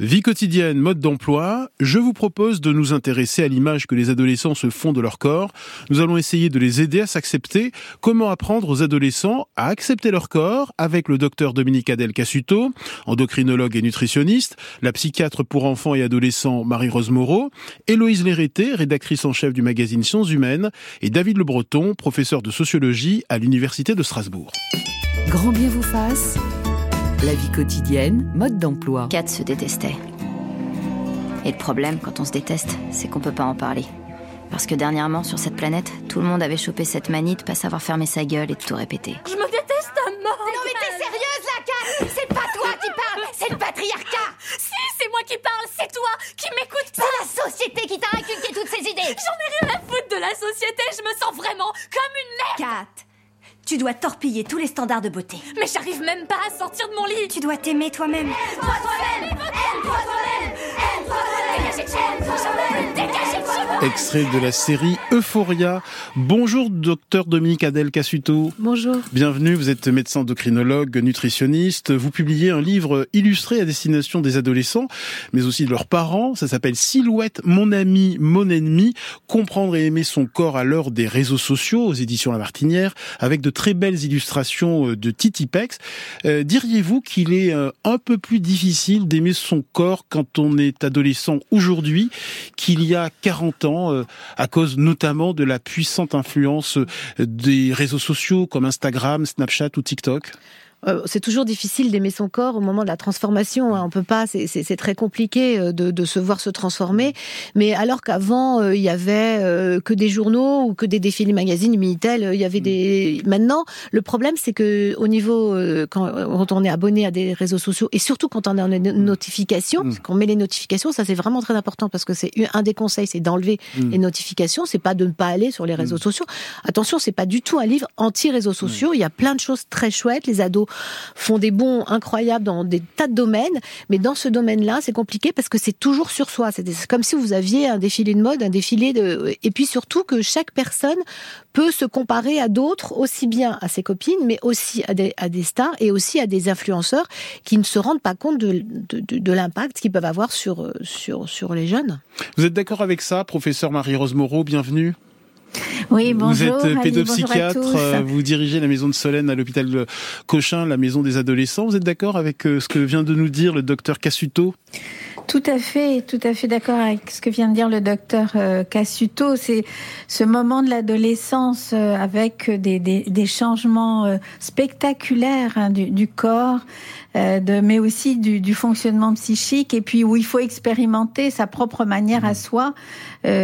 Vie quotidienne, mode d'emploi, je vous propose de nous intéresser à l'image que les adolescents se font de leur corps. Nous allons essayer de les aider à s'accepter. Comment apprendre aux adolescents à accepter leur corps avec le docteur Dominique Adel Cassuto, endocrinologue et nutritionniste, la psychiatre pour enfants et adolescents Marie-Rose Moreau, Héloïse Lérété, rédactrice en chef du magazine Sciences Humaines, et David Le Breton, professeur de sociologie à l'Université de Strasbourg. Grand bien vous fasse la vie quotidienne, mode d'emploi. Kat se détestait. Et le problème, quand on se déteste, c'est qu'on peut pas en parler. Parce que dernièrement, sur cette planète, tout le monde avait chopé cette manie de pas savoir fermer sa gueule et de tout répéter. Je me déteste à mort Non mais t'es sérieuse là, Kat C'est pas toi qui parle, c'est le patriarcat Si, c'est moi qui parle, c'est toi qui m'écoute pas C'est la société qui t'a inculqué toutes ces idées J'en ai rien à foutre de la société, je me sens vraiment comme une merde Kat tu dois torpiller tous les standards de beauté. Mais j'arrive même pas à sortir de mon lit. Tu dois t'aimer toi-même. Aime-toi toi-même. Aime-toi toi-même. Aime-toi toi-même. Dégagez de Dégagez de Extrait de la série Euphoria. Bonjour, docteur Dominique Adel Cassuto. Bonjour. Bienvenue, vous êtes médecin endocrinologue, nutritionniste. Vous publiez un livre illustré à destination des adolescents, mais aussi de leurs parents. Ça s'appelle Silhouette, mon ami, mon ennemi. Comprendre et aimer son corps à l'heure des réseaux sociaux aux éditions La Martinière, avec de très belles illustrations euh, de Titi Pex. Euh, diriez-vous qu'il est euh, un peu plus difficile d'aimer son corps quand on est adolescent aujourd'hui qu'il y a 40 ans, à cause notamment de la puissante influence des réseaux sociaux comme Instagram, Snapchat ou TikTok? Euh, c'est toujours difficile d'aimer son corps au moment de la transformation. Hein. On peut pas, c'est très compliqué euh, de, de, se voir se transformer. Mais alors qu'avant, euh, il y avait que des journaux ou que des défilés magazines, Minitel, il y avait des. Maintenant, le problème, c'est que au niveau quand, on est abonné à des réseaux sociaux et surtout quand on a une notification, mm. quand on met les notifications, ça c'est vraiment très important parce que c'est un des conseils, c'est d'enlever mm. les notifications. C'est pas de ne pas aller sur les réseaux mm. sociaux. Attention, c'est pas du tout un livre anti-réseaux sociaux. Il y a plein de choses très chouettes. Les ados font des bons incroyables dans des tas de domaines, mais dans ce domaine-là, c'est compliqué parce que c'est toujours sur soi. C'est comme si vous aviez un défilé de mode, un défilé de, et puis surtout que chaque personne peut se comparer à d'autres, aussi bien à ses copines, mais aussi à des, stars et aussi à des influenceurs qui ne se rendent pas compte de, l'impact qu'ils peuvent avoir sur, sur, sur les jeunes. Vous êtes d'accord avec ça, professeur Marie-Rose Moreau? Bienvenue. Oui, bonjour. Vous êtes pédopsychiatre, euh, vous dirigez la maison de Solène à l'hôpital Cochin, la maison des adolescents. Vous êtes d'accord avec euh, ce que vient de nous dire le docteur Cassuto tout à fait, tout à fait d'accord avec ce que vient de dire le docteur euh, Cassuto. C'est ce moment de l'adolescence avec des, des, des, changements spectaculaires hein, du, du, corps, de, mais aussi du, du, fonctionnement psychique, et puis où il faut expérimenter sa propre manière à soi,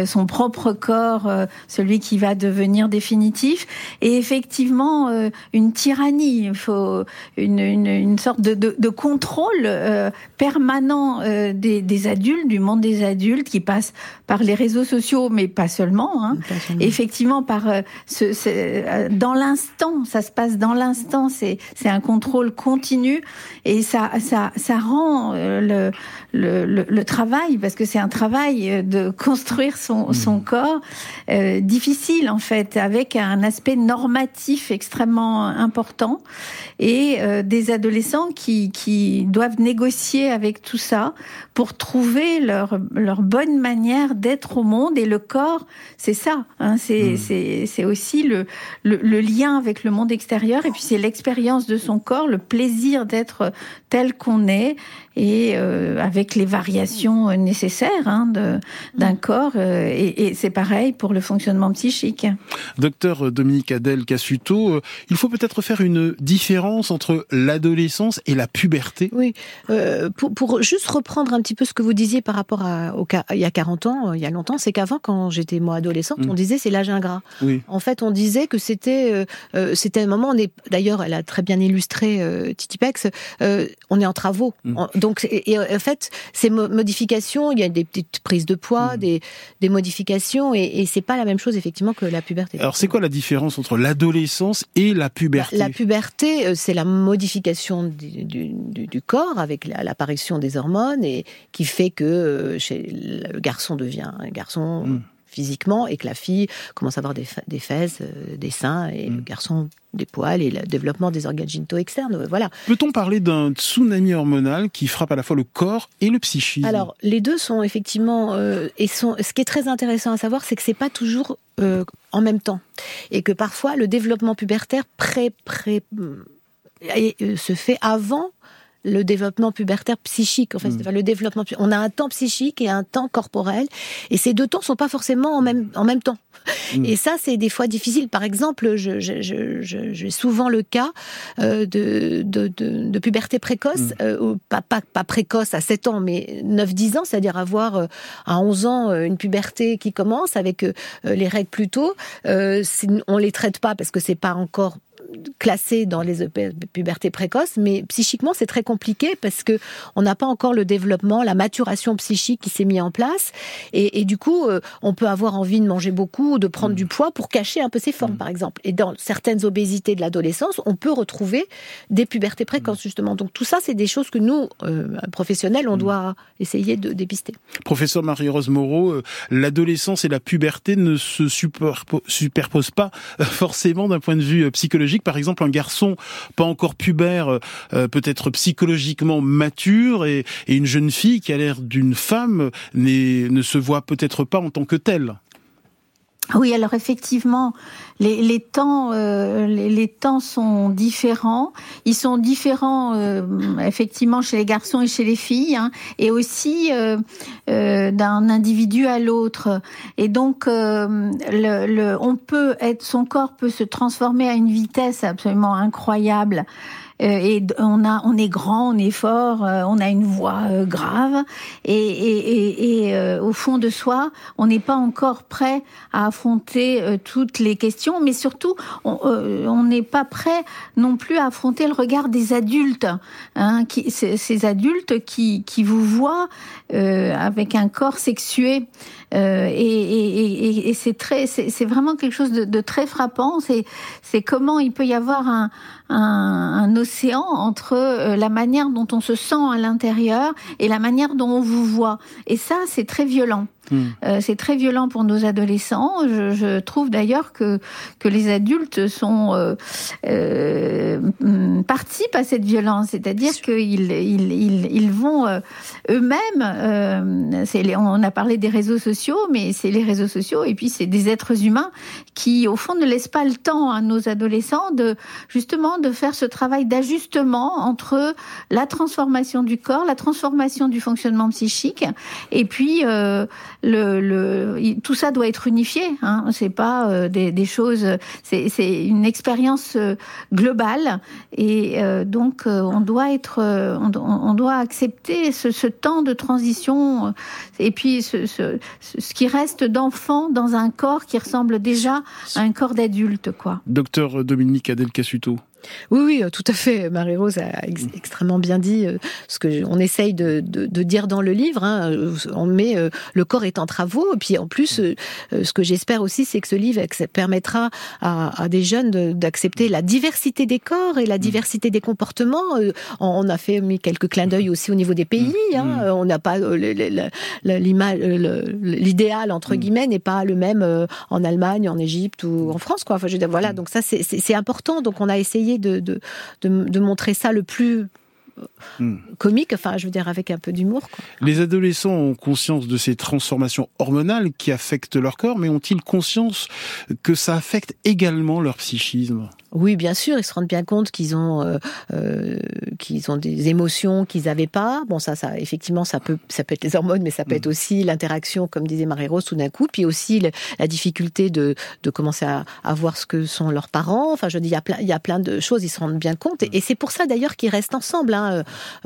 son propre corps, celui qui va devenir définitif. Et effectivement, euh, une tyrannie, il faut une, une, une sorte de, de, de contrôle euh, permanent euh, des, des, adultes, du monde des adultes, qui passe par les réseaux sociaux, mais pas seulement. Hein. Effectivement, par ce, ce dans l'instant, ça se passe dans l'instant. C'est c'est un contrôle continu et ça ça ça rend le le, le, le travail parce que c'est un travail de construire son mmh. son corps difficile en fait, avec un aspect normatif extrêmement important et euh, des adolescents qui, qui doivent négocier avec tout ça pour trouver leur, leur bonne manière d'être au monde et le corps, c'est ça, hein, c'est mmh. c'est aussi le, le, le lien avec le monde extérieur et puis c'est l'expérience de son corps, le plaisir d'être tel qu'on est et euh, avec les variations nécessaires hein, d'un corps. Euh, et, et c'est pareil pour le fonctionnement psychique. Docteur Dominique Adel Cassuto, euh, il faut peut-être faire une différence entre l'adolescence et la puberté. Oui, euh, pour, pour, juste reprendre un petit peu ce que vous disiez par rapport à au, il y a 40 ans, il y a longtemps, c'est qu'avant, quand j'étais moi adolescente, mm. on disait c'est l'âge ingrat. Oui. En fait, on disait que c'était euh, c'était un moment. D'ailleurs, elle a très bien illustré Titi Pex. On est en travaux. Mm. donc, et, en fait, ces modifications, il y a des petites prises de poids, mm. des, des modifications, et, et c'est pas la même chose effectivement que la puberté. Alors, c'est quoi la différence entre l'adolescence et la puberté? La, puberté, euh, c'est la modification du, du, du corps avec l'apparition des hormones et qui fait que euh, chez le garçon devient un garçon. Mm physiquement et que la fille commence à avoir des, des fesses, euh, des seins et le garçon des poils et le développement des organes génitaux externes. Voilà. Peut-on parler d'un tsunami hormonal qui frappe à la fois le corps et le psychisme? Alors, les deux sont effectivement et sont. Ce qui est très intéressant à savoir, c'est que c'est pas toujours en même temps et que parfois le développement pubertaire pré, pré se fait avant le développement pubertaire psychique. En fait, mm. le développement. On a un temps psychique et un temps corporel, et ces deux temps sont pas forcément en même en même temps. Mm. Et ça, c'est des fois difficile. Par exemple, j'ai je, je, je, souvent le cas euh, de, de, de, de, puberté précoce, mm. euh, pas, pas, pas, précoce à 7 ans, mais 9-10 ans, c'est-à-dire avoir euh, à 11 ans euh, une puberté qui commence avec euh, les règles plus tôt. on les traite pas parce que c'est pas encore classé dans les pubertés précoces, mais psychiquement c'est très compliqué parce que on n'a pas encore le développement, la maturation psychique qui s'est mis en place, et, du coup euh, on peut avoir envie de manger beaucoup, de prendre du mm. poids pour cacher un peu ses formes, mm. par exemple. Et dans certaines obésités de l'adolescence, on peut retrouver des pubertés précoces mm. justement. Donc tout ça, c'est des choses que nous euh, professionnels, on doit essayer de dépister. Professeur Marie-Rose Moreau, euh, l'adolescence et la puberté ne se superposent pas forcément d'un point de vue psychologique par exemple, un garçon pas encore pubère, euh, peut-être psychologiquement mature, et, une jeune fille qui a l'air d'une femme ne se voit peut-être pas en tant que telle. Oui, alors effectivement, les, temps, euh, les, temps sont différents. Ils sont différents euh, effectivement chez les garçons et chez les filles, hein, et aussi euh, d'un individu à l'autre. Et donc, on peut être, son corps peut se transformer à une vitesse absolument incroyable. Euh, et on a, on est grand, on est fort, euh, on a une voix euh, grave, et, et, et au fond de soi, on n'est pas encore prêt à affronter toutes les questions, mais surtout, on n'est pas prêt non plus à affronter le regard des adultes, hein, qui, ces adultes qui, qui vous voient avec un corps sexué. Euh, et, et, et c'est très, c'est vraiment quelque chose de, de très frappant. C'est, c'est comment il peut y avoir un, un, un, océan entre euh, la manière dont on se sent à l'intérieur et la manière dont on vous voit. Et ça, c'est très violent. Euh, c'est très violent pour nos adolescents. Je, je trouve d'ailleurs que que les adultes sont euh, euh, participent à cette violence, c'est-à-dire qu'ils ils, ils, ils, vont euh, eux-mêmes. Euh, on a parlé des réseaux sociaux, mais c'est les réseaux sociaux et puis c'est des êtres humains qui, au fond, ne laissent pas le temps à nos adolescents de justement de faire ce travail d'ajustement entre la transformation du corps, la transformation du fonctionnement psychique, et puis euh, le, le, tout ça doit être unifié. Hein. C'est pas euh, des, des, choses, c'est une expérience euh, globale et euh, donc on doit être, on, on doit accepter ce, ce, temps de transition et puis ce, ce, ce qui reste d'enfant dans un corps qui ressemble déjà à un corps d'adulte, quoi. Docteur Dominique Adel Cassuto. Oui, oui, euh, tout à fait. Marie-Rose a mm. extrêmement bien dit euh, ce que on essaye de, dire dans le livre. Hein. On met euh, le corps est en travaux, et puis en plus, mm. ce que j'espère aussi, c'est que ce livre permettra à, des jeunes d'accepter la diversité des corps et la mm. diversité des comportements. On a fait mis quelques clins d'œil aussi au niveau des pays. Hein. On n'a pas l'image, l'idéal entre guillemets n'est pas le même en Allemagne, en Égypte ou en France, quoi. Enfin, je voilà. Donc ça, c'est important. Donc on a essayé de, montrer ça le plus hmm. comique, enfin, je veux dire, avec un peu d'humour. Les adolescents ont conscience de ces transformations hormonales qui affectent leur corps, mais ont-ils conscience que ça affecte également leur psychisme? Oui, bien sûr, ils se rendent bien compte qu'ils ont euh, euh, qu'ils ont des émotions qu'ils n'avaient pas. Bon, ça, ça, effectivement, ça peut ça peut être les hormones, mais ça peut être mm. aussi l'interaction, comme disait Marie-Rose, tout d'un coup, puis aussi la difficulté de, de commencer à, à, voir ce que sont leurs parents. Enfin, je dis, il y a plein il y a plein de choses, ils se rendent bien compte, et, c'est pour ça d'ailleurs qu'ils restent ensemble. Hein.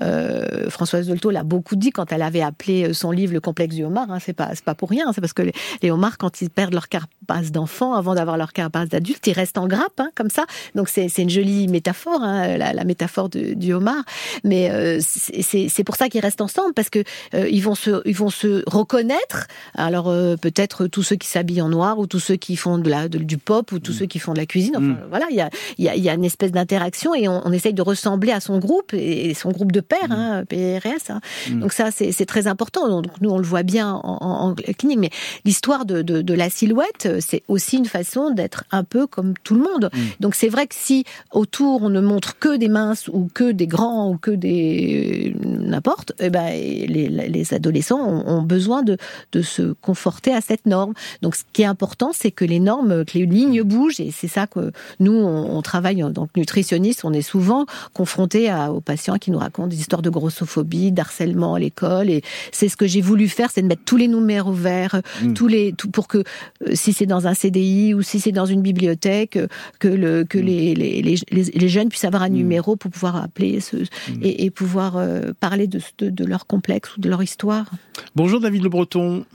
Euh, Françoise Dolto l'a beaucoup dit quand elle avait appelé son livre Le complexe du homard. Hein. C'est pas c'est pas pour rien, c'est parce que les, les, homards, quand ils perdent leur carapace d'enfant avant d'avoir leur carapace d'adulte, ils restent en grappe, hein, comme ça. Donc c'est une jolie métaphore, hein, la, la, métaphore de, du homard. Mais euh, c'est pour ça qu'ils restent ensemble parce que euh, ils vont se ils vont se reconnaître. Alors euh, peut-être tous ceux qui s'habillent en noir ou tous ceux qui font de la du pop ou tous mm. ceux qui font de la cuisine. Enfin mm. voilà, il y a il y a, y a une espèce d'interaction et on, on, essaye de ressembler à son groupe et, et son groupe de pairs, hein, PRS. Hein. Donc ça, c'est très important. Donc nous, on le voit bien en, en clinique. Mais l'histoire de, de, de, la silhouette, c'est aussi une façon d'être un peu comme tout le monde. Donc c'est vrai que si autour on ne montre que des minces ou que des grands ou que des n'importe, eh ben les, les adolescents ont, ont besoin de, de se conforter à cette norme. Donc ce qui est important, c'est que les normes, que les lignes bougent, et c'est ça que nous on, on travaille en tant que nutritionniste. On est souvent confronté aux patients qui nous racontent des histoires de grossophobie, d'harcèlement à l'école, et c'est ce que j'ai voulu faire, c'est de mettre tous les numéros verts, mm. tous les tout, pour que euh, si c'est dans un CDI ou si c'est dans une bibliothèque, que le que mm. les, les, les, les, jeunes puissent avoir un mm. numéro pour pouvoir appeler ce, et, et, pouvoir euh, parler de, de, de leur complexe ou de leur histoire. Bonjour David Le Breton.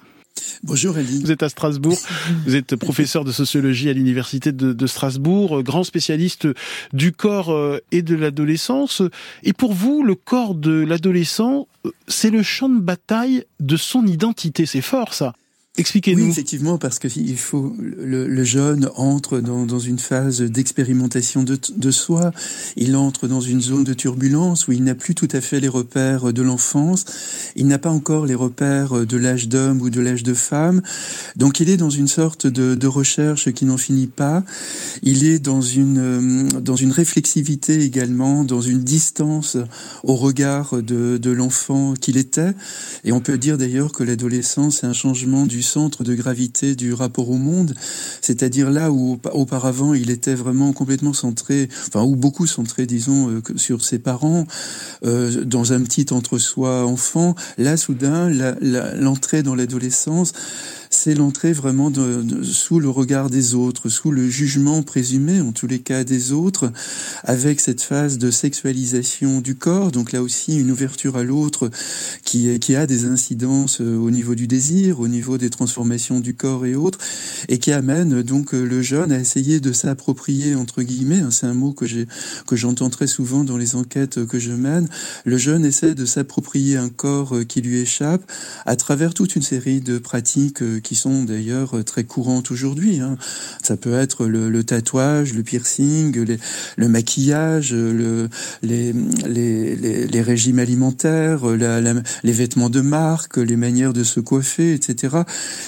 Bonjour Elie. Vous êtes à Strasbourg, vous êtes professeur de sociologie à l'université de, de, Strasbourg, grand spécialiste du corps euh, et de l'adolescence. Et pour vous, le corps de l'adolescent, euh, c'est le champ de bataille de son identité. C'est fort ça. Expliquez-nous. Oui, effectivement, parce que il faut le, jeune entre dans, une phase d'expérimentation de, soi. Il entre dans une zone de turbulence où il n'a plus tout à fait les repères de l'enfance. Il n'a pas encore les repères de l'âge d'homme ou de l'âge de femme. Donc, il est dans une sorte de, recherche qui n'en finit pas. Il est dans une dans une réflexivité également, dans une distance au regard de, de l'enfant qu'il était. Et on peut dire d'ailleurs que l'adolescence est un changement du centre de gravité du rapport au monde, c'est-à-dire là où auparavant il était vraiment complètement centré, enfin ou beaucoup centré, disons, euh, sur ses parents, euh, dans un petit entre-soi enfant, là soudain l'entrée dans l'adolescence c'est l'entrée vraiment sous le regard des autres, sous le jugement présumé, en tous les cas des autres, avec cette phase de sexualisation du corps. Donc là aussi, une ouverture à l'autre qui, qui a des incidences euh, au niveau du désir, au niveau des transformations du corps et autres, et qui amène donc euh, le jeune à essayer de s'approprier entre guillemets. Hein, c'est un mot que j'ai que j'entends très souvent dans les enquêtes que je mène. Le jeune essaie de s'approprier un corps euh, qui lui échappe à travers toute une série de pratiques qui sont d'ailleurs très courantes aujourd'hui. Hein. Ça peut être le, tatouage, le piercing, le maquillage, le, les, régimes alimentaires, la, les vêtements de marque, les manières de se coiffer, etc.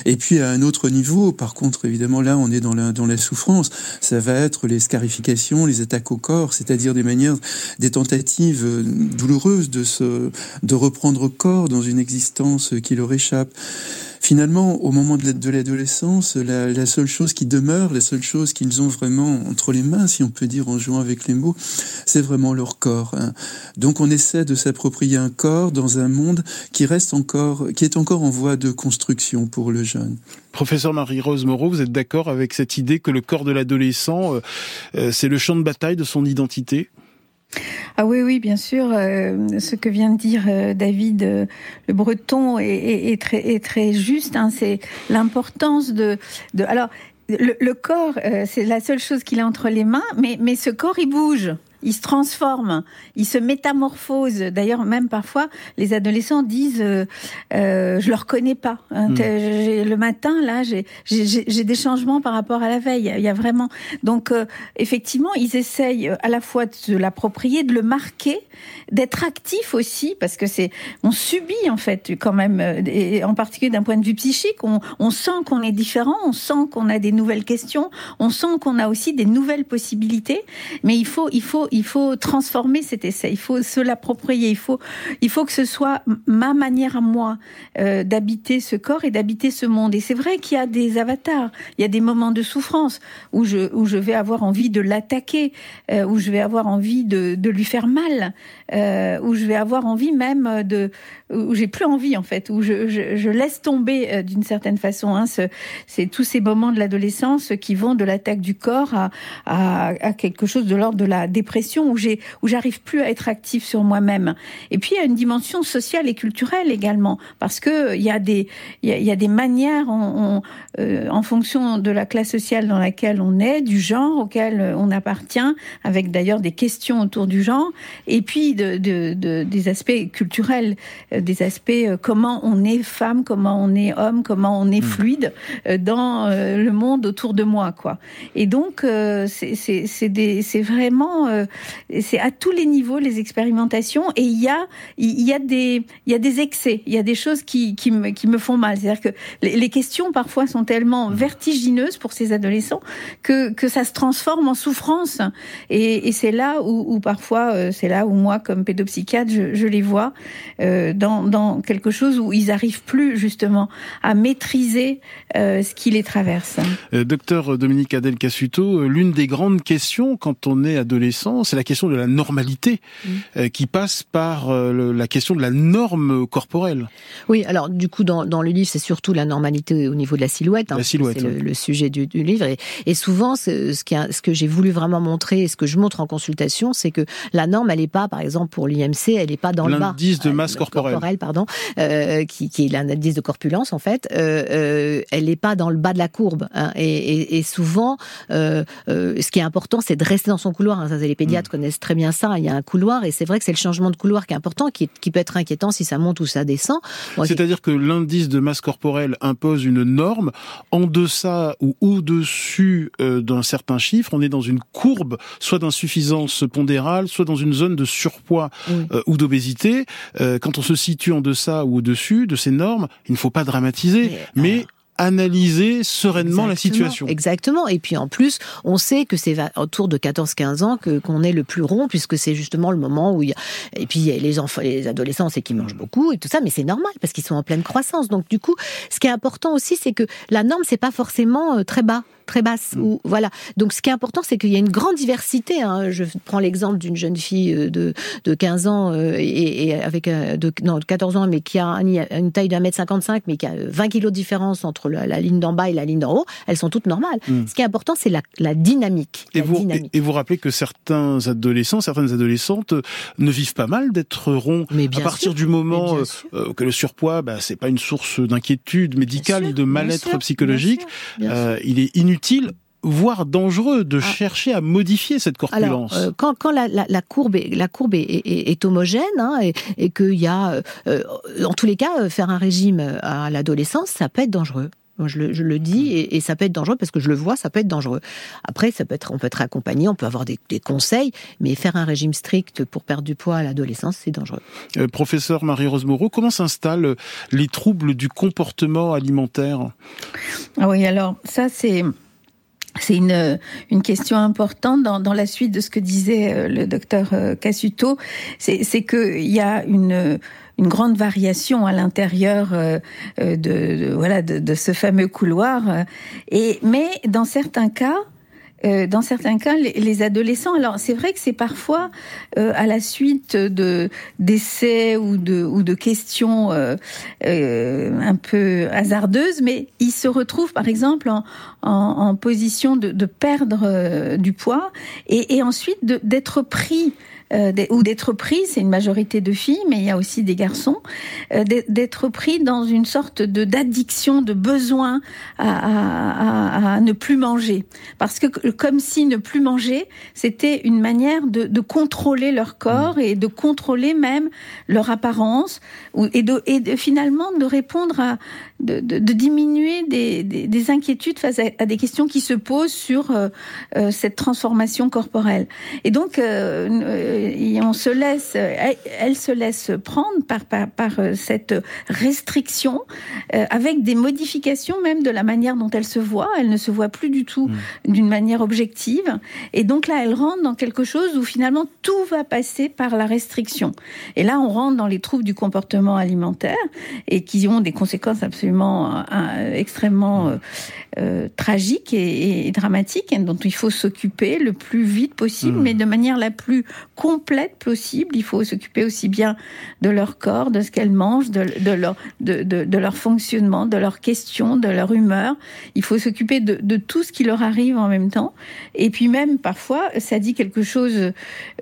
Et puis à un autre niveau, par contre, évidemment, là, on est dans la, dans la souffrance. Ça va être les scarifications, les attaques au corps, c'est-à-dire des manières, des tentatives douloureuses de se, de reprendre corps dans une existence qui leur échappe finalement, au moment de l'adolescence, la, seule chose qui demeure, la seule chose qu'ils ont vraiment entre les mains, si on peut dire en jouant avec les mots, c'est vraiment leur corps. Hein. Donc on essaie de s'approprier un corps dans un monde qui reste encore, qui est encore en voie de construction pour le jeune. Professeur Marie-Rose Moreau, vous êtes d'accord avec cette idée que le corps de l'adolescent, euh, euh, c'est le champ de bataille de son identité? Ah oui, oui, bien sûr. Euh, ce que vient de dire euh, David euh, Le Breton est, très, juste. Hein, c'est l'importance de. Alors, le, le corps, c'est la seule chose qu'il a entre les mains, mais, mais ce corps, il bouge il se transforme, il se métamorphose. D'ailleurs, même parfois, les adolescents disent euh, euh, "Je le reconnais pas". Hein, mm. Le matin, là, j'ai des changements par rapport à la veille. Il y a vraiment donc euh, effectivement, ils essayent à la fois de l'approprier, de le marquer, d'être actif aussi, parce que c'est on subit en fait quand même, et en particulier d'un point de vue psychique, on, on sent qu'on est différent, on sent qu'on a des nouvelles questions, on sent qu'on a aussi des nouvelles possibilités, mais il faut il faut il faut transformer cet essai, il faut se l'approprier, il faut, il faut que ce soit ma manière à moi euh, d'habiter ce corps et d'habiter ce monde. Et c'est vrai qu'il y a des avatars, il y a des moments de souffrance où je, où je vais avoir envie de l'attaquer, euh, où je vais avoir envie de, de lui faire mal, euh, où je vais avoir envie même de, où j'ai plus envie en fait, où je, je, laisse tomber d'une certaine façon. Hein, c'est tous ces moments de l'adolescence qui vont de l'attaque du corps à, à quelque chose de l'ordre de la dépression où j'ai où j'arrive plus à être active sur moi-même. Et puis il y a une dimension sociale et culturelle également parce que il y a des il y a, il y a des manières on, on, euh, en fonction de la classe sociale dans laquelle on est, du genre auquel on appartient, avec d'ailleurs des questions autour du genre, et puis de, de, de des aspects culturels, euh, des aspects euh, comment on est femme, comment on est homme, comment on est mmh. fluide dans le monde autour de moi, quoi. Et donc c'est vraiment c'est à tous les niveaux les expérimentations et il y a il y a des il y a des excès, il y a des choses qui qui me qui me font mal. C'est-à-dire que les, questions parfois sont tellement vertigineuses pour ces adolescents que que ça se transforme en souffrance et, c'est là où, parfois euh, c'est là où moi comme pédopsychiatre je, les vois euh, dans dans quelque chose où ils arrivent plus justement à maîtriser euh, ce qui les traverse. Docteur Dominique Adel Cassuto, l'une des grandes questions quand on est adolescent, c'est la question de la normalité, Mm. euh, qui passe par euh, le- la question de la norme corporelle. Oui, alors du coup, dans, dans le livre, c'est surtout la normalité au niveau de la silhouette. La silhouette, C'est le, oui. le sujet du, du livre. Et, et souvent, ce, ce, qui a- ce que j'ai voulu vraiment montrer et ce que je montre en consultation, c'est que la norme, elle n'est pas, par exemple, pour l'IMC, elle n'est pas dans le bas. L'indice de masse le corporelle. pardon, euh, qui, qui est l'indice de corpulence, en fait. Euh, elle n'est pas dans le bas de la courbe. hein. et, et, et souvent, ce qui est important, c'est de rester dans son couloir. hein. Ça, les pédiatres Mm. connaissent très bien ça. Il y a un couloir, et c'est vrai que c'est le changement de couloir qui est important, qui, qui peut être inquiétant si ça monte ou ça descend. C'est-à-dire que l'indice de masse corporelle impose une norme. En deçà ou au-dessus euh, d'un certain chiffre, on est dans une courbe, soit d'insuffisance pondérale, soit dans une zone de surpoids euh, ou d'obésité. Euh, quand on se situe en deçà ou au-dessus de ces normes, il ne faut pas dramatiser, Mais, mais, analyser sereinement la situation. Exactement. Et puis en plus, on sait que c'est autour de 14-15 ans que qu'on est le plus rond, puisque c'est justement le moment où il y a... Et puis les enfants, les adolescents, c'est qu'ils mangent beaucoup et tout ça, mais c'est normal parce qu'ils sont en pleine croissance. Donc du coup, ce qui est important aussi, c'est que la norme, c'est pas forcément euh, très bas très basse ou voilà donc ce qui est important c'est qu'il y a une grande diversité hein. je prends l'exemple d'une jeune fille euh, de de 15 ans euh, et, et avec euh, de non de 14 ans mais qui a un- une taille d'un mètre 55 mais qui a 20 kilos de différence entre la, la ligne d'en bas et la ligne d'en haut elles sont toutes normales Mm. ce qui est important c'est la, la dynamique Et la vous, et, dynamique et vous rappelez que certains adolescents, certaines adolescentes euh, ne vivent pas mal d'être ronds. mais À bien partir sûr. du moment euh, euh, que le surpoids, bah, c'est pas une source d'inquiétude médicale de sûr, bien mal-être psychologique, bien sûr, bien euh, il est inutile voire dangereux de Ah. chercher à modifier cette Alors, corpulence. euh, quand, quand la, la, la courbe est, la courbe est, est, est homogène hein, et, et qu'il y a, euh, en tous les cas, euh, faire un régime à l'adolescence, ça peut être dangereux. Moi, je le, je le dis et, et ça peut être dangereux parce que je le vois, ça peut être dangereux. Après, ça peut être, on peut être accompagné, on peut avoir des, des conseils, mais faire un régime strict pour perdre du poids à l'adolescence, c'est dangereux. Euh, professeur Marie-Rose Moreau, comment s'installent les troubles du comportement alimentaire? Ah oui, alors ça c'est c'est une, une question importante dans, dans la suite de ce que disait euh, le docteur euh, Cassuto. C'est qu'il y a une, une grande variation à l'intérieur euh, de, de- voilà, de, de ce fameux couloir. Et, mais dans certains cas, euh, dans certains cas, les, les adolescents. Alors, c'est vrai que c'est parfois euh, à la suite de d'essais ou de ou de questions euh, un peu hasardeuses, mais ils se retrouvent, par exemple, en, en, position de, de perdre du poids et, et ensuite d'être pris. Euh, ou d'être pris, c'est une majorité de filles, mais il y a aussi des garçons, euh, d'être- pris dans une sorte de d'addiction, de besoin à, ne plus manger, parce que comme si ne plus manger, c'était une manière de, contrôler leur corps et de contrôler même leur apparence, et, de, et de- finalement de répondre à, de, de- de diminuer des, des- des inquiétudes face à, à des questions qui se posent sur euh, euh, cette transformation corporelle. Et donc, euh, on se laisse, elle, elle se laisse prendre par, par, par cette restriction, euh, avec des modifications même de la manière dont elle se voit. Elle ne se voit plus du tout d'une manière objective. Et donc là, elle rentre dans quelque chose où finalement tout va passer par la restriction. Et là, on rentre dans les troubles du comportement alimentaire et qui ont des conséquences absolument euh, euh, extrêmement euh, tragiques et, et dramatiques, et dont il faut s'occuper le plus vite possible, Mmh. mais de manière la plus complète possible. Il faut s'occuper aussi bien de leur corps, de ce qu'elles mangent, de, de leur, de, de, de leur fonctionnement, de leurs questions, de leur humeur. Il faut s'occuper de, de tout ce qui leur arrive en même temps. Et puis même parfois, ça dit quelque chose.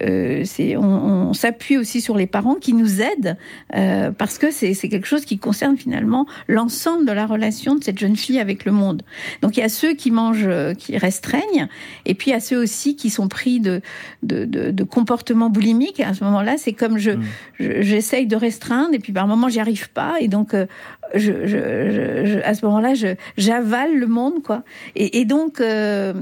Euh, c'est on, on s'appuie aussi sur les parents qui nous aident euh, parce que c'est c'est quelque chose qui concerne finalement l'ensemble de la relation de cette jeune fille avec le monde. Donc il y a ceux qui mangent, euh, qui restreignent, et puis il y a ceux aussi qui sont pris de de, de, de comportements boulimiques. À ce moment-là, c'est comme je Mm. je- j'essaye de restreindre, et puis par moment j'y arrive pas, et donc euh, je, je, je- je- à ce moment-là, j'avale le monde, quoi. Et, et donc euh,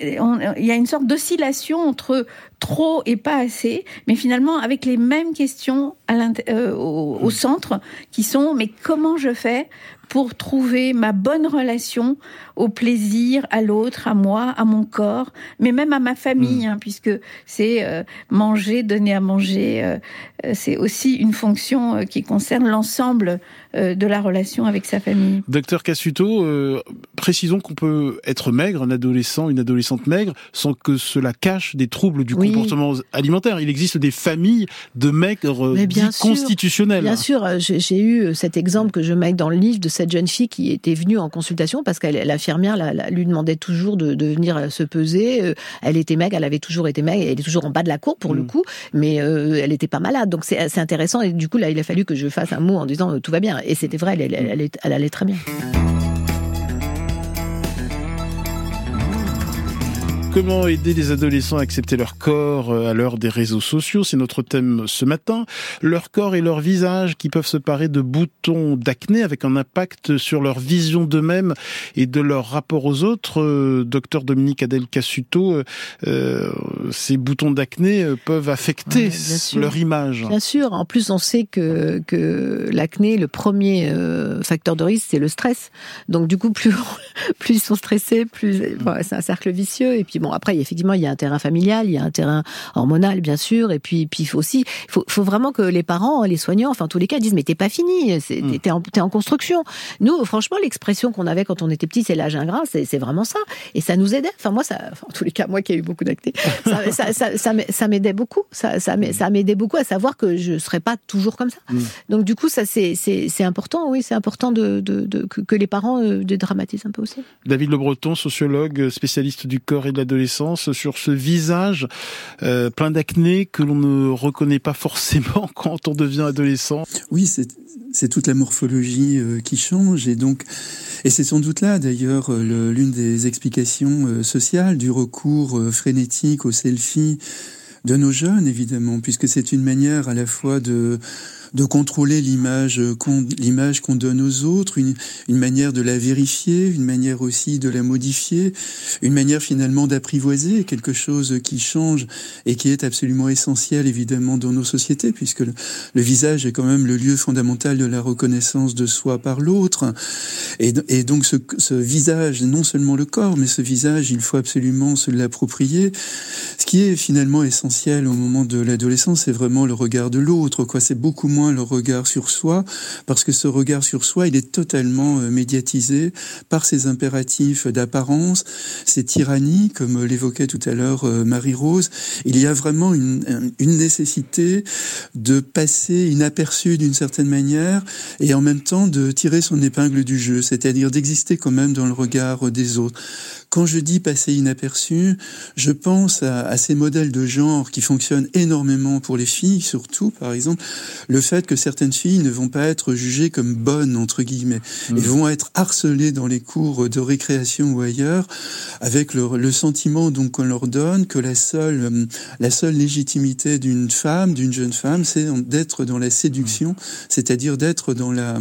on- il y a une sorte d'oscillation entre trop et pas assez, mais finalement avec les mêmes questions à euh, au, au, centre qui sont mais comment je fais pour trouver ma bonne relation au plaisir, à l'autre, à moi, à mon corps, mais même à ma famille, mm. hein, puisque c'est euh, manger, donner à manger, euh, euh, c'est aussi une fonction qui concerne l'ensemble de la relation avec sa famille. Docteur Cassuto, précisons qu'on peut être maigre, un adolescent, une adolescente maigre, sans que cela cache des troubles du comportement alimentaire. Il existe des familles de maigres bien constitutionnels. Bien sûr, j'ai eu cet exemple que je mets dans le livre de cette jeune fille qui était venue en consultation parce qu'elle l'infirmière lui demandait toujours de, venir euh, se peser. Euh, elle était maigre, elle avait toujours été maigre, elle est toujours en bas de la cour pour le mm. coup, mais euh, elle n'était pas malade. Donc c'est intéressant et du coup là il a fallu que je fasse un mot en disant tout va bien. Et c'était vrai, elle allait très bien. Comment aider les adolescents à accepter leur corps euh, à l'heure des réseaux sociaux? C'est notre thème ce matin. Leur corps et leur visage qui peuvent se parer de boutons d'acné avec un impact sur leur vision d'eux-mêmes et de leur rapport aux autres. Euh, docteur Dominique Adel Cassuto, euh, ces boutons d'acné peuvent affecter leur image. Bien sûr. En plus, on sait que, que l'acné, le premier facteur de risque, c'est le stress. Donc du coup, plus, plus ils sont stressés, plus c'est un cercle vicieux. Et puis bon, après, effectivement, il y a un terrain familial, il y a un terrain hormonal, bien sûr, et puis, puis il faut aussi, il faut, faut, vraiment que les parents, les soignants, enfin, tous les cas, disent, mais t'es pas fini, mm. t'es en, en, construction. Nous, franchement, l'expression qu'on avait quand on était petit, c'est l'âge ingrat, c'est vraiment ça. Et ça nous aidait. Enfin, moi, ça, en tous les cas, moi qui ai eu beaucoup d'acné, ça, ça, ça, ça m'aidait beaucoup. Ça, ça m'aidait beaucoup à savoir que je serais pas toujours comme ça. Mm. Donc, du coup, ça, c'est important, oui, c'est important de, de, de, que, les parents euh, dédramatisent un peu aussi. David Le Breton, sociologue, spécialiste du corps et de la adolescence, sur ce visage euh, plein d'acné que l'on ne reconnaît pas forcément quand on devient adolescent. Oui, c'est toute la morphologie euh, qui change et donc et c'est sans doute là d'ailleurs euh, l'une des explications sociales du recours frénétique au selfie de nos jeunes évidemment puisque c'est une manière à la fois de de contrôler l'image qu'on l'image qu'on donne aux autres, une, une, manière de la vérifier, une manière aussi de la modifier, une manière finalement d'apprivoiser quelque chose qui change et qui est absolument essentiel évidemment dans nos sociétés puisque le, visage est quand même le lieu fondamental de la reconnaissance de soi par l'autre et, et, donc ce, visage, non seulement le corps, mais ce visage, il faut absolument se l'approprier. Ce qui est finalement essentiel au moment de l'adolescence, c'est vraiment le regard de l'autre. Quoi, c'est beaucoup le regard sur soi, parce que ce regard sur soi, il est totalement euh, médiatisé par ces impératifs d'apparence, ces tyrannies, comme l'évoquait tout à l'heure euh, Marie-Rose. Il y a vraiment une, nécessité de passer inaperçu d'une certaine manière et en même temps de tirer son épingle du jeu, c'est-à-dire d'exister quand même dans le regard des autres. Quand je dis passer inaperçu, je pense à, à, ces modèles de genre qui fonctionnent énormément pour les filles, surtout, par exemple, le fait que certaines filles ne vont pas être jugées comme bonnes, entre guillemets, mmh. et vont être harcelées dans les cours de récréation ou ailleurs, avec le, le sentiment donc qu'on leur donne que la seule, euh, la seule légitimité d'une femme, d'une jeune femme, c'est d'être dans la séduction, c'est-à-dire d'être dans la,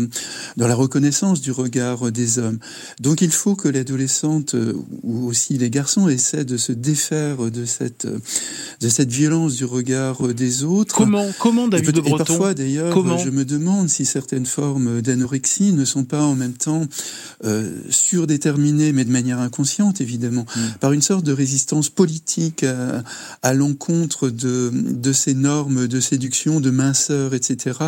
dans la reconnaissance du regard des hommes. Donc il faut que l'adolescente euh, ou aussi les garçons essaient de se défaire de cette, de cette violence du regard des autres. Comment, comment David de Breton? Parfois d'ailleurs, je me demande si certaines formes d'anorexie ne sont pas en même temps euh, surdéterminées, mais de manière inconsciente évidemment, mm. par une sorte de résistance politique à, à l'encontre de, de ces normes de séduction, de minceur, etc.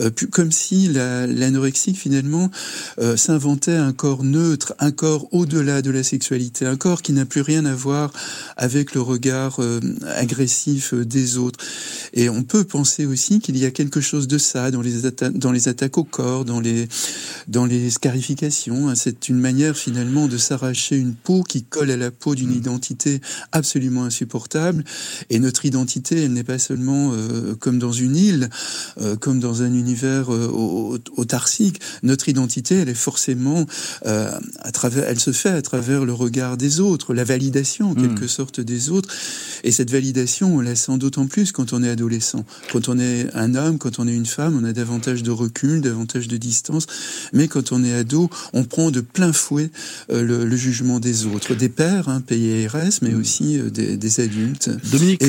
Euh, comme si l'anorexie finalement euh, s'inventait un corps neutre, un corps au-delà de la sexualité un corps qui n'a plus rien à voir avec le regard agressif des autres. Et on peut penser aussi qu'il y a quelque chose de ça dans les, dans les attaques au corps, dans les, dans les scarifications. C'est une manière finalement de s'arracher une peau qui colle à la peau d'une mmh. identité absolument insupportable. Et notre identité, elle n'est pas seulement euh, comme dans une île, comme dans un univers autarcique. Notre identité, elle est forcément à travers, elle se fait à travers le regard des autres, la validation en hmm. quelque sorte des autres. Et cette validation, on la sent d'autant plus quand on est adolescent, quand on est un homme, quand on on est une femme, on a davantage de recul, davantage de distance. Mais quand on est ado, on prend de plein fouet euh, le, jugement des autres, des pères, hein, PIRS, mais mm. aussi euh, des, adultes. Dominique,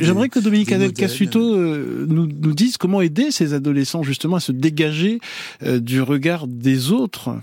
j'aimerais que Dominique Adel Cassuto nous, nous dise comment aider ces adolescents justement à se dégager du regard des autres.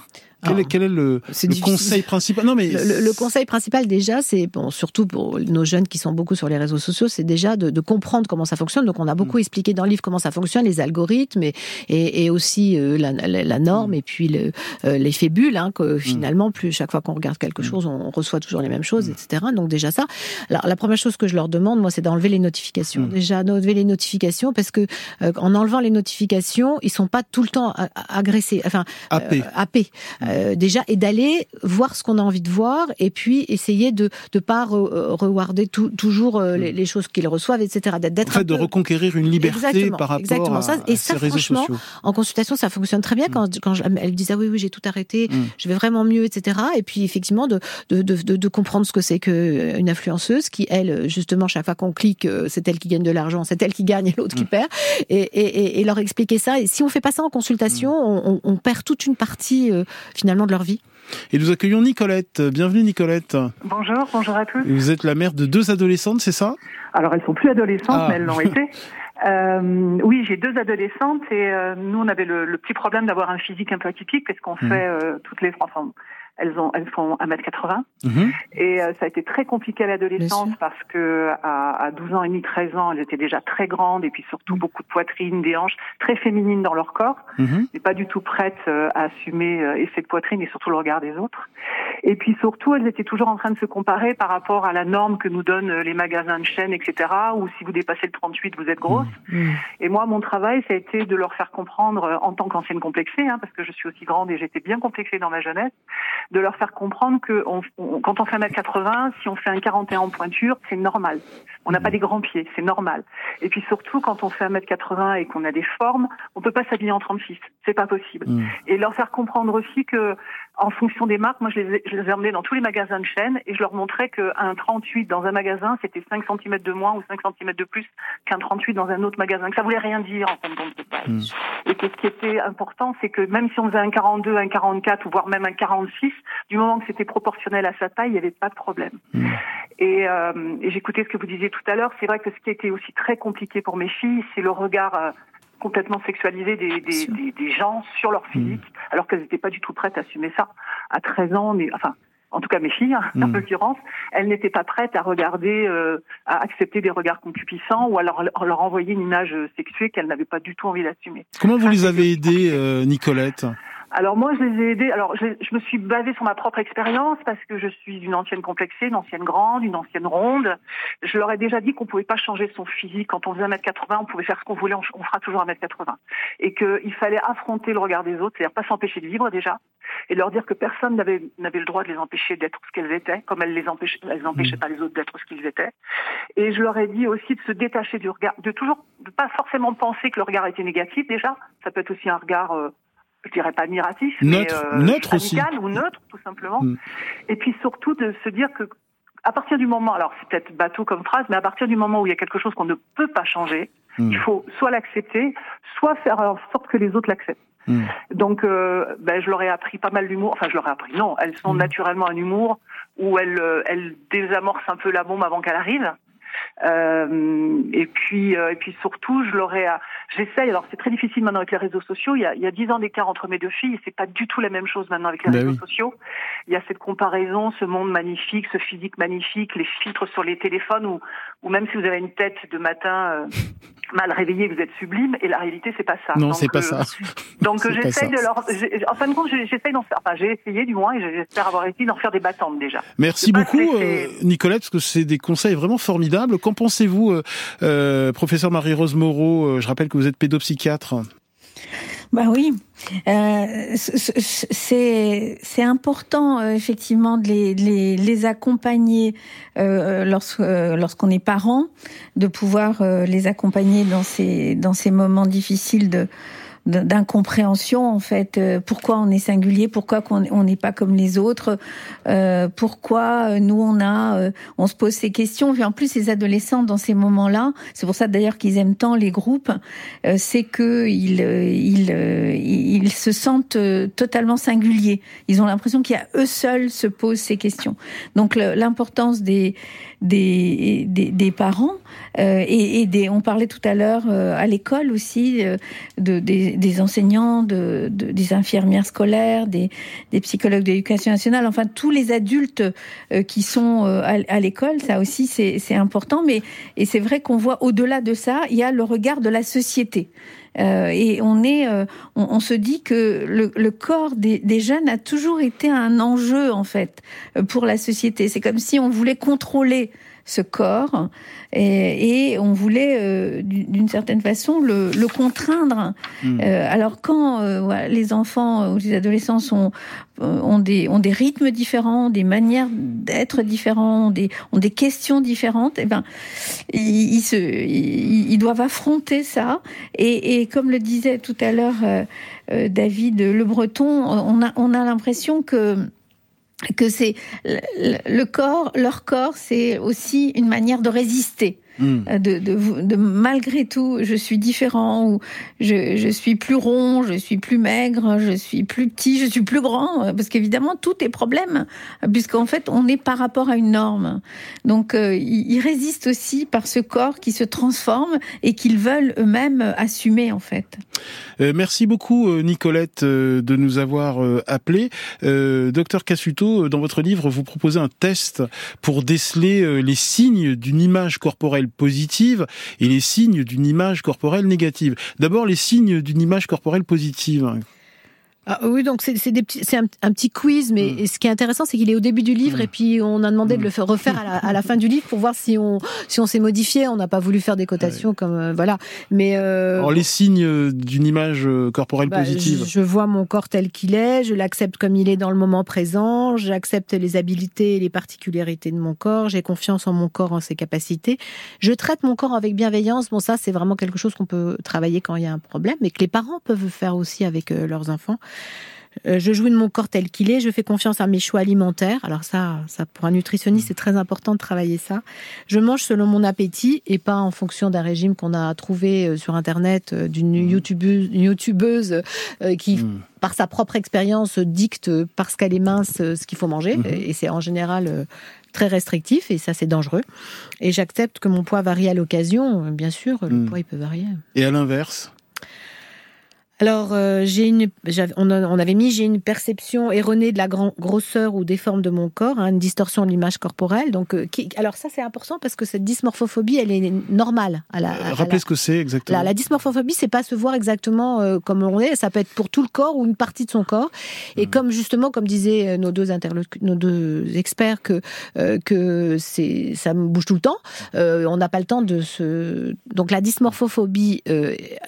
Quel, est, quel est le, conseil principal? Non, mais le, conseil principal déjà, c'est bon, surtout pour nos jeunes qui sont beaucoup sur les réseaux sociaux, c'est déjà de, de, comprendre comment ça fonctionne. Donc, on a beaucoup mm. expliqué dans le livre comment ça fonctionne, les algorithmes et, et, et aussi euh, la, la, norme mm. et puis le, euh, l'effet bulle. Hein, que mm. finalement, plus chaque fois qu'on regarde quelque chose, on reçoit toujours les mêmes choses, etc. Donc déjà ça. Alors, la première chose que je leur demande, moi, c'est d'enlever les notifications. Déjà, d'enlever les notifications parce que euh, en enlevant les notifications, ils sont pas tout le temps agressés, enfin happés. Euh, déjà et d'aller voir ce qu'on a envie de voir et puis essayer de ne pas rewarder toujours euh, les, choses qu'ils reçoivent, etc. D'être en fait, de reconquérir une liberté par rapport exactement ça. et ça, franchement, en consultation, ça fonctionne très bien mm. quand, quand elle disait ah oui oui j'ai tout arrêté, mm. je vais vraiment mieux, etc. Et puis effectivement de de, de, de comprendre ce que c'est qu'une influenceuse qui elle justement chaque fois qu'on clique euh, c'est elle qui gagne de l'argent, c'est elle qui gagne et l'autre qui mm. perd et, et, et, leur expliquer ça. Et si on fait pas ça en consultation, on, on, perd toute une partie finalement de leur vie. Et nous accueillons Nicolette. Bienvenue Nicolette. Bonjour, bonjour à tous. Vous êtes la mère de deux adolescentes, c'est ça? Alors elles sont plus adolescentes, ah. mais elles l'ont été. Euh, oui, j'ai deux adolescentes et euh, nous on avait le, petit problème d'avoir un physique un peu atypique parce qu'on mmh. fait euh, toutes les enfin, elles ont elles font 1m80 mhm. et euh, ça a été très compliqué à l'adolescence parce que à, à, 12 ans et demi 13 ans elles étaient déjà très grandes et puis surtout mhm. beaucoup de poitrine des hanches très féminines dans leur corps. Mhm. et pas du tout prêtes euh, à assumer euh, effet de poitrine et surtout le regard des autres. Et puis surtout elles étaient toujours en train de se comparer par rapport à la norme que nous donnent les magasins de chaîne etc où si vous dépassez le 38 vous êtes grosse. Et moi mon travail ça a été de leur faire comprendre en tant qu'ancienne complexée hein, parce que je suis aussi grande et j'étais bien complexée dans ma jeunesse de leur faire comprendre que on, quand on fait un mètre 80, si on fait un 41 en pointure, c'est normal. On n'a pas des grands pieds, c'est normal. Et puis surtout, quand on fait un mètre 80 et qu'on a des formes, on peut pas s'habiller en 36. C'est pas possible. Mm. Et leur faire comprendre aussi que, en fonction des marques, moi je les, ai, je les ai emmenés dans tous les magasins de chaîne et je leur montrais qu'un 38 dans un magasin, c'était 5 cm de moins ou 5 cm de plus qu'un 38 dans un autre magasin. Que ça voulait rien dire en fin de compte. Mm. Et que ce qui était important, c'est que même si on faisait un 42, un 44 ou voire même un 46, du moment que c'était proportionnel à sa taille, il n'y avait pas de problème. Mm. Et, euh, et j'écoutais ce que vous disiez tout à l'heure. C'est vrai que ce qui a été aussi très compliqué pour mes filles, c'est le regard euh, complètement sexualisé des, des, des, des, gens sur leur physique, mm. alors qu'elles n'étaient pas du tout prêtes à assumer ça. À 13 ans, mais enfin, en tout cas mes filles, hein, en mm. l'occurrence, elles n'étaient pas prêtes à regarder, euh, à accepter des regards concupissants ou à leur, leur envoyer une image sexuée qu'elles n'avaient pas du tout envie d'assumer. Comment vous les avez aidées, euh, Nicolette? Alors moi, je les ai aidés. Alors je, je, me suis basée sur ma propre expérience parce que je suis une ancienne complexée, une ancienne grande, une ancienne ronde. Je leur ai déjà dit qu'on pouvait pas changer son physique. Quand on faisait 1m80, on pouvait faire ce qu'on voulait, on, fera toujours 1m80. Et qu'il fallait affronter le regard des autres, c'est-à-dire pas s'empêcher de vivre déjà, et leur dire que personne n'avait n'avait le droit de les empêcher d'être ce qu'elles étaient, comme elles les empêchaient, elles empêchaient mmh. pas les autres d'être ce qu'ils étaient. Et je leur ai dit aussi de se détacher du regard, de toujours, de pas forcément penser que le regard était négatif déjà. Ça peut être aussi un regard euh, je dirais pas admiratif, neutre, mais euh, neutre aussi. ou neutre tout simplement. Mm. Et puis surtout de se dire que à partir du moment, alors c'est peut-être bateau comme phrase, mais à partir du moment où il y a quelque chose qu'on ne peut pas changer, mm. il faut soit l'accepter, soit faire en sorte que les autres l'acceptent. Mm. Donc, euh, ben, je leur ai appris pas mal d'humour. Enfin, je leur ai appris. Non, elles sont naturellement un humour où elles, euh, elles désamorcent un peu la bombe avant qu'elle arrive. Euh, et puis, euh, et puis surtout, je l'aurais. J'essaye. Alors, c'est très difficile maintenant avec les réseaux sociaux. Il y a, il y a 10 ans d'écart entre mes deux filles. C'est pas du tout la même chose maintenant avec les ben réseaux sociaux. Il y a cette comparaison, ce monde magnifique, ce physique magnifique, les filtres sur les téléphones, ou, ou même si vous avez une tête de matin. Euh, mal réveillé, vous êtes sublime, et la réalité c'est pas ça. Non, c'est pas ça. Donc j'essaye de leur, en fin de compte, j'essaye d'en faire, enfin j'ai essayé du moins, et j'espère avoir essayé d'en faire des battantes déjà. Merci beaucoup, Nicolette, parce que c'est des conseils vraiment formidables. Qu'en pensez-vous, euh, euh, professeur Marie-Rose Moreau euh, Je rappelle que vous êtes pédopsychiatre. Bah oui, c'est c'est important effectivement de les, les, les accompagner lorsqu'on est parent, de pouvoir les accompagner dans ces dans ces moments difficiles de d'incompréhension en fait. Euh, pourquoi on est singulier Pourquoi on n'est pas comme les autres euh, Pourquoi nous on a On se pose ces questions. Et en plus, les adolescents dans ces moments-là, c'est pour ça d'ailleurs qu'ils aiment tant les groupes, c'est que ils, ils, ils se sentent totalement singuliers. Ils ont l'impression a eux seuls se posent ces questions. Donc l'importance des des, des, parents euh, et, des, on parlait tout à l'heure euh, à l'école aussi euh, de, des, enseignants, de, des infirmières scolaires, des, des psychologues d'éducation nationale, enfin tous les adultes qui sont à, l'école, ça aussi c'est important. Mais et c'est vrai qu'on voit au-delà de ça, il y a le regard de la société. Et on est, on, se dit que le, le corps des, des, jeunes a toujours été un enjeu en fait pour la société. C'est comme si on voulait contrôler ce corps et, et on voulait euh, d'une certaine façon le, le contraindre. Hmm. Euh, alors quand euh, les enfants ou les adolescents sont, ont, des, ont des rythmes différents, des manières d'être différents, des, ont des questions différentes, et eh ben ils, ils, se, ils, doivent affronter ça. Et, et, comme le disait tout à l'heure David Le Breton, on a, on a l'impression que que c'est le corps, leur corps, c'est aussi une manière de résister. Hmm. Euh, de, de, de, malgré tout, je suis différent ou je, je suis plus rond, je suis plus maigre, je suis plus petit, je suis plus grand, euh, parce qu'évidemment tout est problème, puisqu'en fait on est par rapport à une norme. Donc euh, ils résistent aussi par ce corps qui se transforme et qu'ils veulent eux-mêmes assumer en fait. Euh, merci beaucoup Nicolette de nous avoir appelé. Docteur Cassuto, dans votre livre, vous proposez un test pour déceler les signes d'une image corporelle positive et les signes d'une image corporelle négative. D'abord, les signes d'une image corporelle positive. Ah, oui, donc c'est un, un, petit quiz, mais mm. ce qui est intéressant, c'est qu'il est au début du livre mm. et puis on a demandé de le mm. faire, refaire à la, fin du livre pour voir si on si on s'est modifié. On n'a pas voulu faire des cotations comme euh, voilà. Mais euh, Alors les signes euh, d'une image corporelle bah, positive. Je, vois mon corps tel qu'il est, je l'accepte comme il est dans le moment présent, j'accepte les habiletés et les particularités de mon corps, j'ai confiance en mon corps, en ses capacités. Je traite mon corps avec bienveillance. Bon, ça c'est vraiment quelque chose qu'on peut travailler quand il y a un problème, mais que les parents peuvent faire aussi avec leurs enfants. Euh, je jouis de mon corps tel qu'il est, je fais confiance à mes choix alimentaires. Alors ça, ça pour un nutritionniste, c'est très important de travailler ça. Je mange selon mon appétit et pas en fonction d'un régime qu'on a trouvé euh, sur internet euh, d'une mmh. youtubeuse, youtubeuse qui mmh. par sa propre expérience dicte parce qu'elle est mince ce qu'il faut manger mmh. et c'est en général très restrictif et ça c'est dangereux. Et j'accepte que mon poids varie à l'occasion, bien sûr, le poids il peut varier. Et à l'inverse? Alors, euh, j'ai une, on, on, avait mis, j'ai une perception erronée de la grand, grosseur ou des formes de mon corps, hein, une distorsion de l'image corporelle. Donc, euh, qui, alors ça c'est important parce que cette dysmorphophobie, elle est normale. À la, à Rappelez ce que c'est exactement. La, la dysmorphophobie, c'est pas se voir exactement euh, comme on est. Ça peut être pour tout le corps ou une partie de son corps. Et hmm. comme justement, comme disaient nos deux nos deux experts, que que c'est, ça me bouge tout le temps. on n'a pas le temps de se. Donc la dysmorphophobie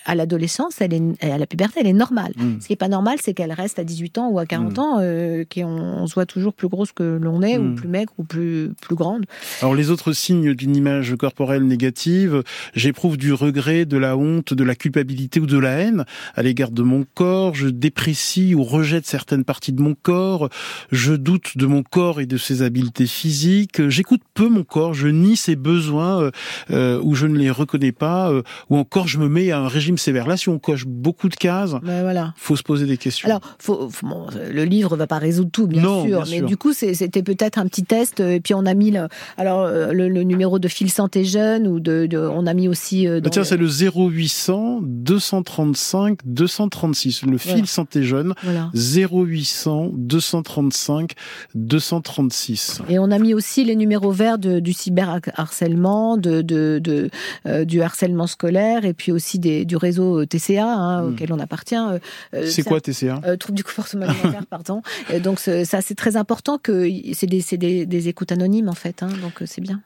à l'adolescence, elle est à la elle est normale. Hmm. Ce qui est pas normal, c'est qu'elle reste à 18 ans ou à 40 hmm. ans, euh, qu'on se voit toujours plus grosse que l'on est, ou hmm. plus maigre, ou plus, plus grande. Alors les autres signes d'une image corporelle négative, j'éprouve du regret, de la honte, de la culpabilité ou de la haine à l'égard de mon corps, je déprécie ou rejette certaines parties de mon corps, je doute de mon corps et de ses habiletés physiques, j'écoute peu mon corps, je nie ses besoins euh, euh ou je ne les reconnais pas, euh, ou encore je me mets à un régime sévère. Là, si on coche beaucoup de cas, ben voilà. faut se poser des questions. Alors, faut, bon, le livre va pas résoudre tout, bien sûr, mais du coup, c'était peut-être un petit test. Et puis on a mis, le, alors euh, le, numéro de fil santé jeune ou de, on a mis aussi. Euh, bah, tiens, c'est le 0800 235 236, le fil santé jeune. 0800 235 236. Et on a mis aussi les numéros verts du cyberharcèlement, de, de, de euh, du harcèlement scolaire, et puis aussi des, du réseau TCA hein, hmm. auquel on appartient. Euh, euh, c'est quoi TCA euh, Trouble du comportement alimentaire, pardon. donc ça, c'est très important que c'est des, des, écoutes anonymes en fait. Hein, donc c'est bien.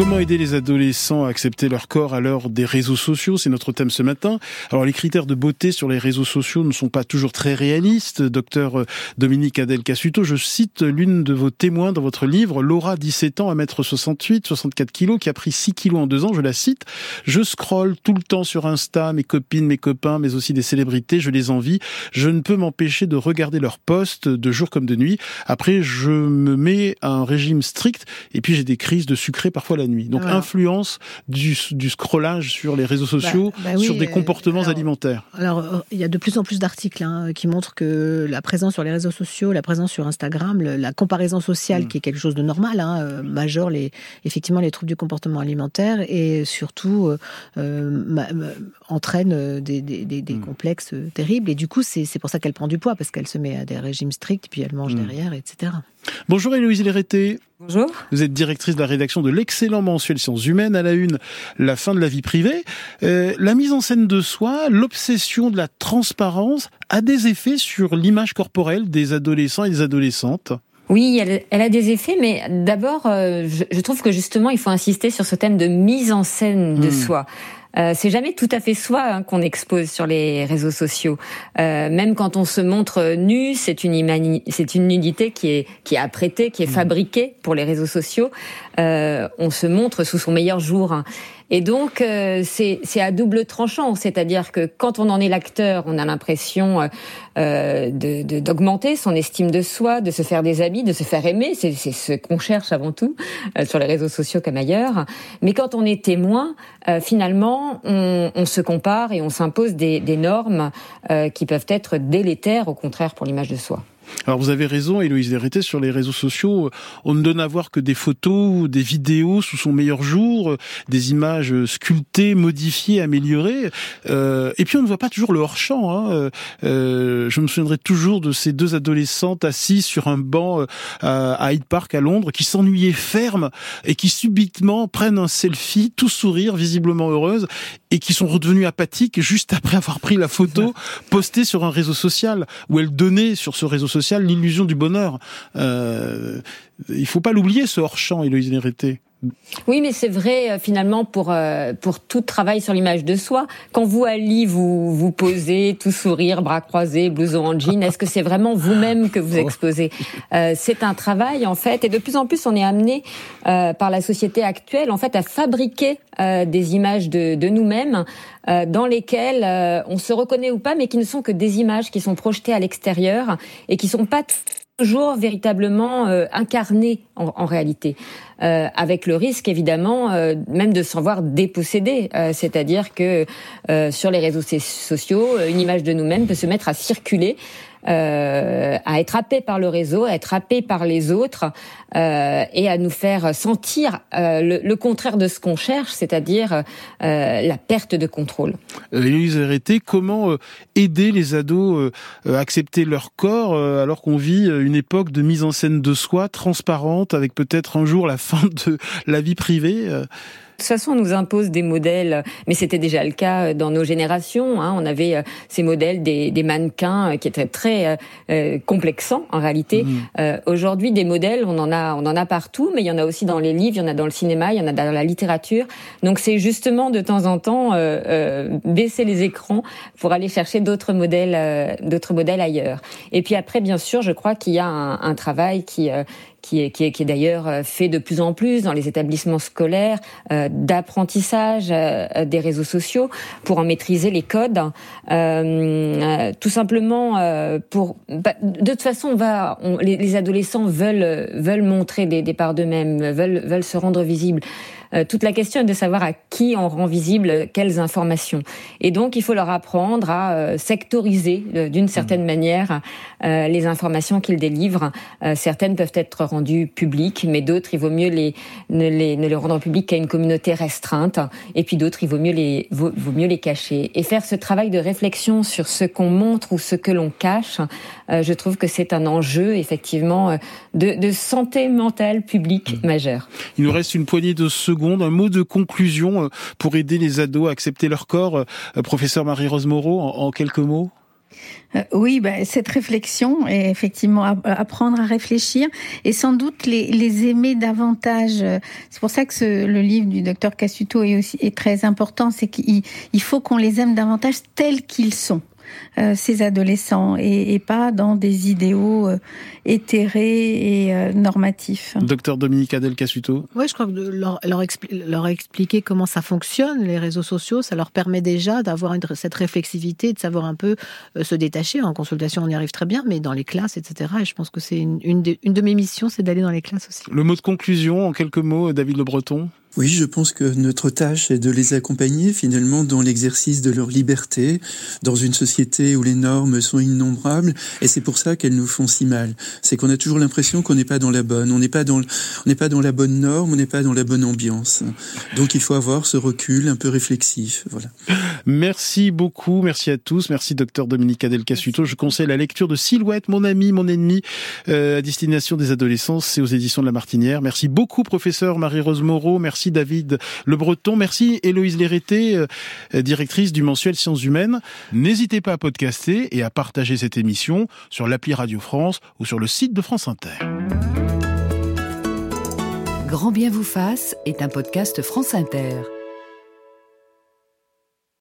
Comment aider les adolescents à accepter leur corps à l'heure des réseaux sociaux? C'est notre thème ce matin. Alors les critères de beauté sur les réseaux sociaux ne sont pas toujours très réalistes. Docteur Dominique Adel Cassuto, je cite l'une de vos témoins dans votre livre, Laura, 17 ans, à mètre 68, 64 kilos, qui a pris 6 kilos en deux ans. Je la cite. Je scrolle tout le temps sur Insta, mes copines, mes copains, mais aussi des célébrités. Je les envie. Je ne peux m'empêcher de regarder leurs posts de jour comme de nuit. Après, je me mets à un régime strict et puis j'ai des crises de sucré parfois la nuit. Donc influence du, du scrollage sur les réseaux sociaux, bah, bah sur des euh, comportements alimentaires. Alors euh, il y a de plus en plus d'articles hein, qui montrent que la présence sur les réseaux sociaux, la présence sur Instagram, la comparaison sociale mm. qui est quelque chose de normal, hein, euh, majore les effectivement les troubles du comportement alimentaire et surtout entraîne des, des, des, mm. complexes terribles. Et du coup c'est pour ça qu'elle prend du poids parce qu'elle se met à des régimes stricts puis elle mange mm. derrière, etc. Bonjour Héloïse Léreté. Bonjour. Vous êtes directrice de la rédaction de l'excellent mensuel Sciences Humaines à la une, la fin de la vie privée. Euh, la mise en scène de soi, l'obsession de la transparence a des effets sur l'image corporelle des adolescents et des adolescentes? Oui, elle, a des effets, mais d'abord, euh, je, trouve que justement, il faut insister sur ce thème de mise en scène de hmm. soi. Euh, c'est jamais tout à fait soi hein, qu'on expose sur les réseaux sociaux. Euh, même quand on se montre nu, c'est une c'est une nudité qui est qui est apprêtée, qui est mmh. fabriquée pour les réseaux sociaux. Euh, on se montre sous son meilleur jour. Hein. Et donc, euh, c'est à double tranchant, c'est-à-dire que quand on en est l'acteur, on a l'impression euh, d'augmenter son estime de soi, de se faire des amis, de se faire aimer. C'est ce qu'on cherche avant tout euh, sur les réseaux sociaux comme ailleurs. Mais quand on est témoin, euh, finalement, on, on, se compare et on s'impose des, des, normes qui peuvent être délétères, au contraire, pour l'image de soi. Alors vous avez raison, Héloïse Vérité, sur les réseaux sociaux, on ne donne à voir que des photos, des vidéos sous son meilleur jour, des images sculptées, modifiées, améliorées, euh, et puis on ne voit pas toujours le hors-champ. Hein. Euh, je me souviendrai toujours de ces deux adolescentes assises sur un banc euh, à Hyde Park à Londres, qui s'ennuyaient fermes et qui subitement prennent un selfie, tout sourire, visiblement heureuse, et qui sont redevenues apathiques juste après avoir pris la photo postée sur un réseau social, où elles donnaient sur ce réseau social l'illusion du bonheur. Euh, il faut pas l'oublier, ce hors-champ, Héloïse Nérété. Oui, mais c'est vrai euh, finalement pour euh, pour tout travail sur l'image de soi. Quand vous Ali vous vous posez, tout sourire, bras croisés, blouson en jean, est-ce que c'est vraiment vous-même que vous oh. exposez? Euh, C'est un travail en fait, et de plus en plus on est amené euh, par la société actuelle en fait à fabriquer euh, des images de, de nous-mêmes dans lesquelles on se reconnaît ou pas, mais qui ne sont que des images qui sont projetées à l'extérieur et qui sont pas toujours véritablement euh, incarné en, réalité, euh, avec le risque évidemment euh, même de s'en voir déposséder, euh, c'est-à-dire que sur les réseaux sociaux, une image de nous-mêmes peut se mettre à circuler euh, à être happé par le réseau, à être happé par les autres euh, et à nous faire sentir euh, le, le, contraire de ce qu'on cherche, c'est-à-dire euh, la perte de contrôle. Élise Arrêté, comment aider les ados à accepter leur corps alors qu'on vit une époque de mise en scène de soi transparente avec peut-être un jour la fin de la vie privée toute façon, on nous impose des modèles, mais c'était déjà le cas euh, dans nos générations. Hein. On avait euh, ces modèles des, des, mannequins euh, qui étaient très euh, complexants en réalité. Mmh. Euh, Aujourd'hui, des modèles, on en a, on en a partout, mais il y en a aussi dans les livres, il y en a dans le cinéma, il y en a dans la littérature. Donc c'est justement de temps en temps euh, baisser les écrans pour aller chercher d'autres modèles, d'autres modèles ailleurs. Et puis après, bien sûr, je crois qu'il y a un, un travail qui qui est, qui est, qui est d'ailleurs euh, fait de plus en plus dans les établissements scolaires, euh, d'apprentissage euh, des réseaux sociaux pour en maîtriser les codes. Tout simplement pour. Bah, de toute façon, on va, les, adolescents veulent veulent montrer des, des parts d'eux-mêmes, veulent veulent se rendre visibles. Euh, toute la question est de savoir à qui on rend visible quelles informations. Et donc, il faut leur apprendre à euh, sectoriser euh, d'une certaine mmh. manière les informations qu'ils délivrent. certaines peuvent être rendues publiques, mais d'autres, il vaut mieux les ne, les ne les rendre publiques qu'à une communauté restreinte. Et puis d'autres, il vaut mieux les vaut, vaut, mieux les cacher. Et faire ce travail de réflexion sur ce qu'on montre ou ce que l'on cache, je trouve que c'est un enjeu effectivement de, de santé mentale publique mmh. majeur. Il nous reste une poignée de secondes un mot de conclusion euh, pour aider les ados à accepter leur corps. Euh, professeur Marie-Rose Moreau, en quelques mots? Euh, oui, bah, cette réflexion et effectivement apprendre à réfléchir et sans doute les, aimer davantage. C'est pour ça que le livre du docteur Cassuto est aussi est très important, c'est qu'il faut qu'on les aime davantage tels qu'ils sont. Euh, ces adolescents et, pas dans des idéaux euh, éthérés et euh, normatifs. Docteur Dominique Adel Cassuto. Oui, je crois que leur, leur, leur, expliquer comment ça fonctionne, les réseaux sociaux, ça leur permet déjà d'avoir cette réflexivité, de savoir un peu se détacher. En consultation, on y arrive très bien, mais dans les classes, etc. Et je pense que c'est une, une, de, une de mes missions, c'est d'aller dans les classes aussi. Le mot de conclusion, en quelques mots, David Le Breton? Oui, je pense que notre tâche est de les accompagner finalement dans l'exercice de leur liberté, dans une société où les normes sont innombrables, et c'est pour ça qu'elles nous font si mal. C'est qu'on a toujours l'impression qu'on n'est pas dans la bonne, on n'est pas dans, on n'est pas dans la bonne norme, on n'est pas dans la bonne ambiance. Donc il faut avoir ce recul un peu réflexif. Voilà. Merci beaucoup, merci à tous, merci docteur Dominique Adel Cassuto. Je conseille la lecture de Silhouette, mon ami, mon ennemi, euh, à destination des adolescents, c'est aux éditions de La Martinière. Merci beaucoup, professeur Marie-Rose Moreau. Merci Merci David Le Breton. Merci Héloïse Lérété, euh, directrice du mensuel Sciences Humaines. N'hésitez pas à podcaster et à partager cette émission sur l'appli Radio France ou sur le site de France Inter. Grand bien vous fasse est un podcast France Inter.